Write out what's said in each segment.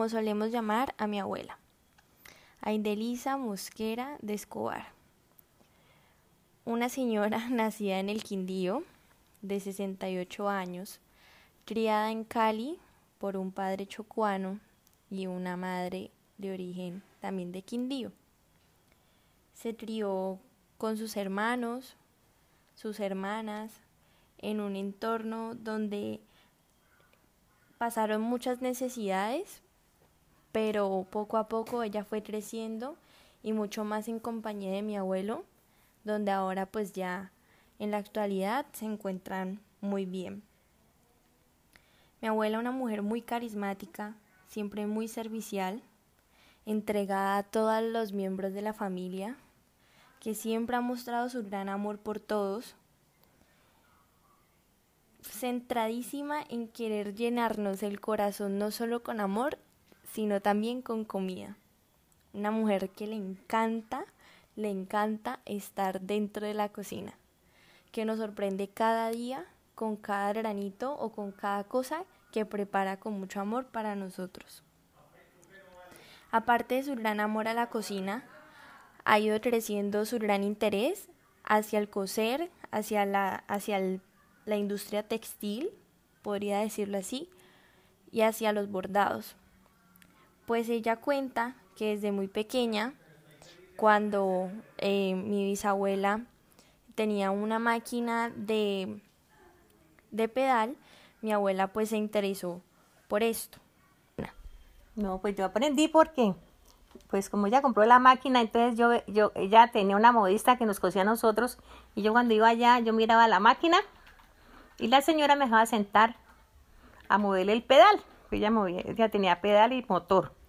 como solemos llamar a mi abuela, Aindelisa Mosquera de Escobar, una señora nacida en el Quindío, de 68 años, criada en Cali por un padre chocuano y una madre de origen también de Quindío. Se crió con sus hermanos, sus hermanas, en un entorno donde pasaron muchas necesidades, pero poco a poco ella fue creciendo y mucho más en compañía de mi abuelo, donde ahora pues ya en la actualidad se encuentran muy bien. Mi abuela una mujer muy carismática, siempre muy servicial, entregada a todos los miembros de la familia, que siempre ha mostrado su gran amor por todos, centradísima en querer llenarnos el corazón no solo con amor, sino también con comida. Una mujer que le encanta, le encanta estar dentro de la cocina, que nos sorprende cada día con cada granito o con cada cosa que prepara con mucho amor para nosotros. Aparte de su gran amor a la cocina, ha ido creciendo su gran interés hacia el coser, hacia la, hacia la industria textil, podría decirlo así, y hacia los bordados. Pues ella cuenta que desde muy pequeña, cuando eh, mi bisabuela tenía una máquina de, de pedal, mi abuela pues se interesó por esto. No, pues yo aprendí porque, pues como ella compró la máquina, entonces yo, yo, ella tenía una modista que nos cosía a nosotros y yo cuando iba allá, yo miraba la máquina y la señora me dejaba sentar a moverle el pedal. Ella, movía, ella tenía pedal y motor.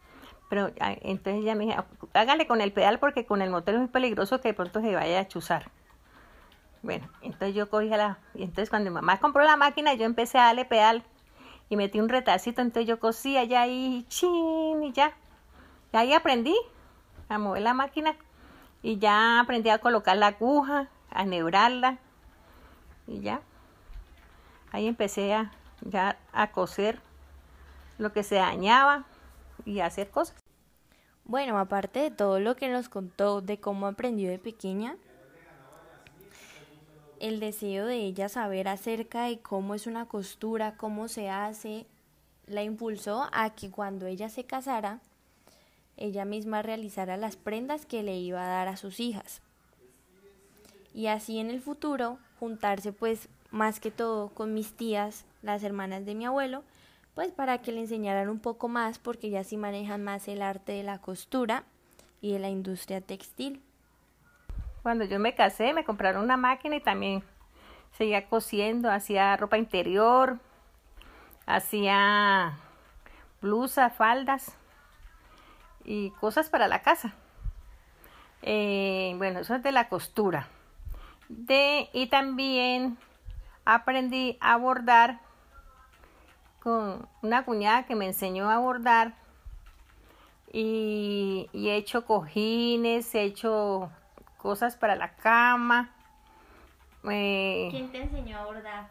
Pero entonces ella me dijo, hágale con el pedal porque con el motor es muy peligroso que de pronto se vaya a chuzar. Bueno, entonces yo cogí la... Y entonces cuando mi mamá compró la máquina, yo empecé a darle pedal y metí un retacito, entonces yo cosía ya ahí, chin, y ya. Y ahí aprendí a mover la máquina y ya aprendí a colocar la aguja, a nebrarla y ya. Ahí empecé a, ya a coser lo que se dañaba y a hacer cosas. Bueno, aparte de todo lo que nos contó de cómo aprendió de pequeña, el deseo de ella saber acerca de cómo es una costura, cómo se hace, la impulsó a que cuando ella se casara, ella misma realizara las prendas que le iba a dar a sus hijas. Y así en el futuro juntarse pues más que todo con mis tías, las hermanas de mi abuelo, pues para que le enseñaran un poco más porque ya sí manejan más el arte de la costura y de la industria textil. Cuando yo me casé me compraron una máquina y también seguía cosiendo, hacía ropa interior, hacía blusas, faldas y cosas para la casa. Eh, bueno, eso es de la costura. De, y también aprendí a bordar con una cuñada que me enseñó a bordar y, he hecho cojines, he hecho cosas para la cama. Eh, ¿Quién te enseñó a bordar?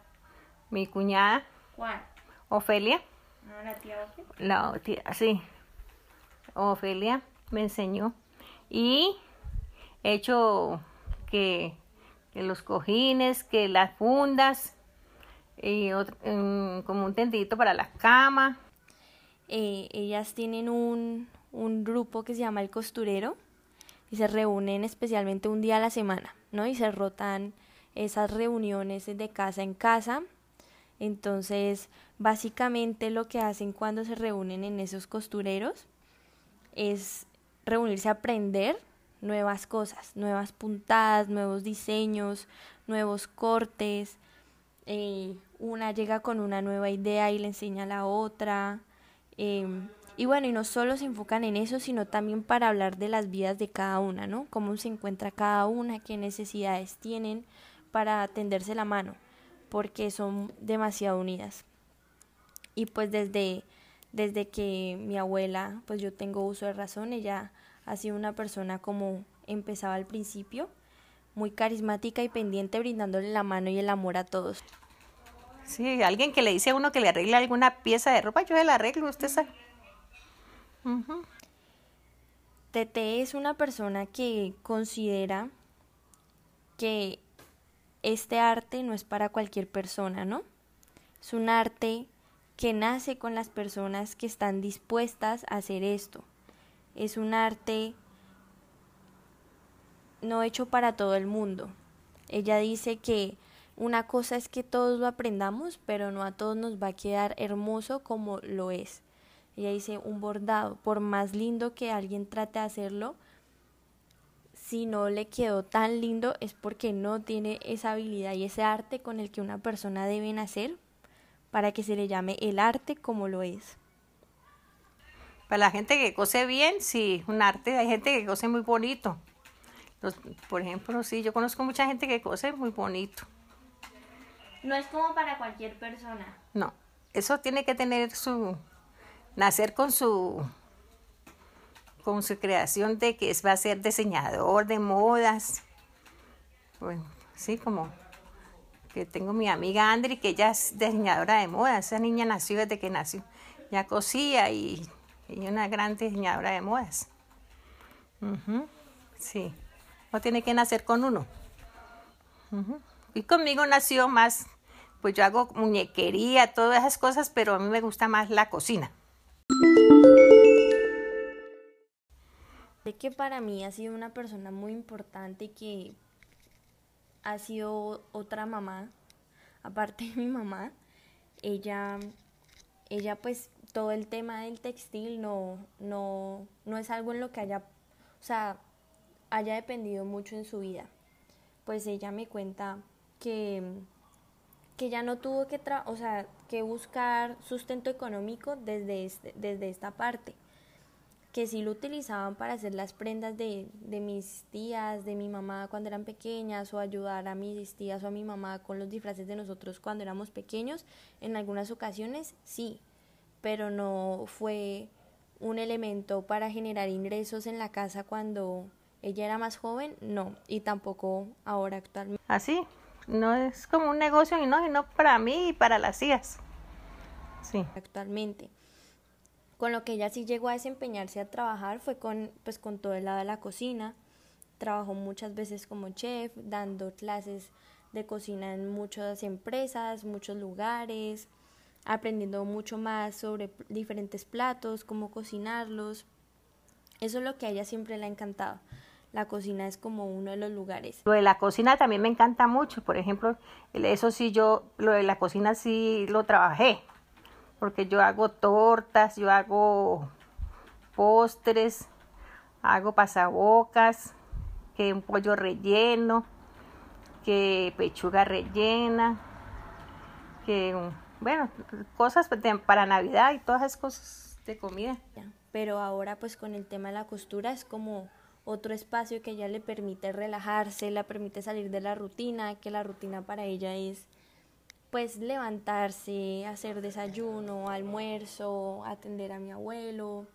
Mi cuñada. ¿Cuál? Ofelia. ¿No, la tía Ofelia? La tía, sí. Ofelia me enseñó. Y he hecho que que los cojines, que las fundas, como un tendito para la cama. Eh, ellas tienen un, un grupo que se llama El Costurero y se reúnen especialmente un día a la semana, ¿no? Y se rotan esas reuniones de casa en casa. Entonces, básicamente lo que hacen cuando se reúnen en esos costureros es reunirse a aprender nuevas cosas, nuevas puntadas, nuevos diseños, nuevos cortes. Eh, una llega con una nueva idea y le enseña a la otra. Em, y bueno, y no solo se enfocan en eso, sino también para hablar de las vidas de cada una, ¿no? Cómo se encuentra cada una, qué necesidades tienen para tenderse la mano, porque son demasiado unidas. Y pues desde, desde que mi abuela, pues yo tengo uso de razón, ella ha sido una persona como empezaba al principio, muy carismática y pendiente, brindándole la mano y el amor a todos. Sí, alguien que le dice a uno que le arregle alguna pieza de ropa, yo le arreglo, usted sabe. Tete es una persona que considera que este arte no es para cualquier persona, ¿no? Es un arte que nace con las personas que están dispuestas a hacer esto. Es un arte no hecho para todo el mundo. Ella dice que una cosa es que todos lo aprendamos, pero no a todos nos va a quedar hermoso como lo es. Ella dice un bordado, por más lindo que alguien trate de hacerlo, si no le quedó tan lindo es porque no tiene esa habilidad y ese arte con el que una persona debe nacer para que se le llame el arte como lo es. Para la gente que cose bien, sí, un arte, hay gente que cose muy bonito. Por ejemplo, sí, yo conozco mucha gente que cose muy bonito. No es como para cualquier persona. No, eso tiene que tener su, nacer con su con su creación de que va a ser diseñador de modas. Bueno, sí, como que tengo mi amiga Andri, que ella es diseñadora de modas. Esa niña nació desde que nació. Ya cosía y, y una gran diseñadora de modas. Sí, no tiene que nacer con uno. Y conmigo nació más, pues yo hago muñequería, todas esas cosas, pero a mí me gusta más la cocina. Sé que para mí ha sido una persona muy importante que ha sido otra mamá, aparte de mi mamá. Ella, ella pues todo el tema del textil no, no, no es algo en lo que haya, o sea, haya dependido mucho en su vida. Pues ella me cuenta que, que ya no tuvo que, o sea, que buscar sustento económico desde, este, desde esta parte que sí lo utilizaban para hacer las prendas de, de, mis tías, de mi mamá cuando eran pequeñas, o ayudar a mis tías o a mi mamá con los disfraces de nosotros cuando éramos pequeños. En algunas ocasiones sí, pero no fue un elemento para generar ingresos en la casa cuando ella era más joven, no, y tampoco ahora actualmente. Así, no es como un negocio y no, sino para mí y para las hijas. Sí. Actualmente con lo que ella sí llegó a desempeñarse a trabajar fue con, pues, con todo el lado de la cocina. Trabajó muchas veces como chef, dando clases de cocina en muchas empresas, muchos lugares, aprendiendo mucho más sobre diferentes platos, cómo cocinarlos. Eso es lo que a ella siempre le ha encantado. La cocina es como uno de los lugares. Lo de la cocina también me encanta mucho. Por ejemplo, eso sí, yo, lo de la cocina sí lo trabajé porque yo hago tortas, yo hago postres, hago pasabocas, que un pollo relleno, que pechuga rellena, que bueno, cosas para Navidad y todas esas cosas de comida. Pero ahora pues con el tema de la costura es como otro espacio que ella le permite relajarse, le permite salir de la rutina, que la rutina para ella es pues levantarse, hacer desayuno, almuerzo, atender a mi abuelo.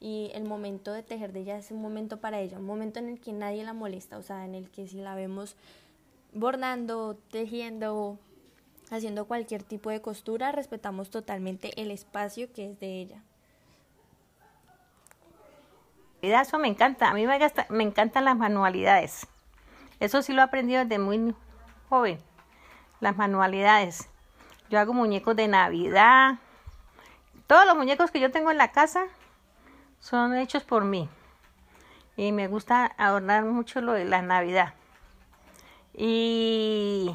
Y el momento de tejer de ella es un momento para ella, un momento en el que nadie la molesta, o sea, en el que si la vemos bordando, tejiendo, haciendo cualquier tipo de costura, respetamos totalmente el espacio que es de ella. Eso me encanta, a mí me, me encantan las manualidades. Eso sí lo he aprendido desde muy joven las manualidades. Yo hago muñecos de Navidad. Todos los muñecos que yo tengo en la casa son hechos por mí. Y me gusta adornar mucho lo de la Navidad. Y,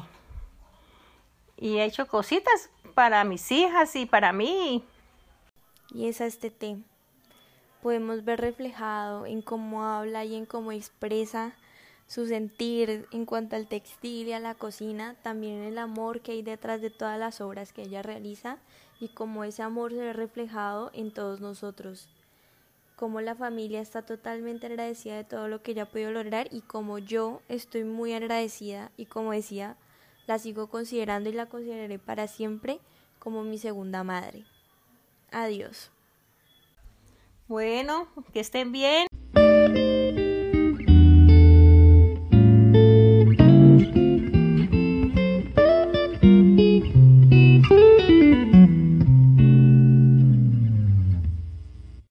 he hecho cositas para mis hijas y para mí. Y es este té. Podemos ver reflejado en cómo habla y en cómo expresa su sentir en cuanto al textil y a la cocina, también el amor que hay detrás de todas las obras que ella realiza y cómo ese amor se ve reflejado en todos nosotros. Cómo la familia está totalmente agradecida de todo lo que ella ha podido lograr y como yo estoy muy agradecida y como decía, la sigo considerando y la consideraré para siempre como mi segunda madre. Adiós. Bueno, que estén bien.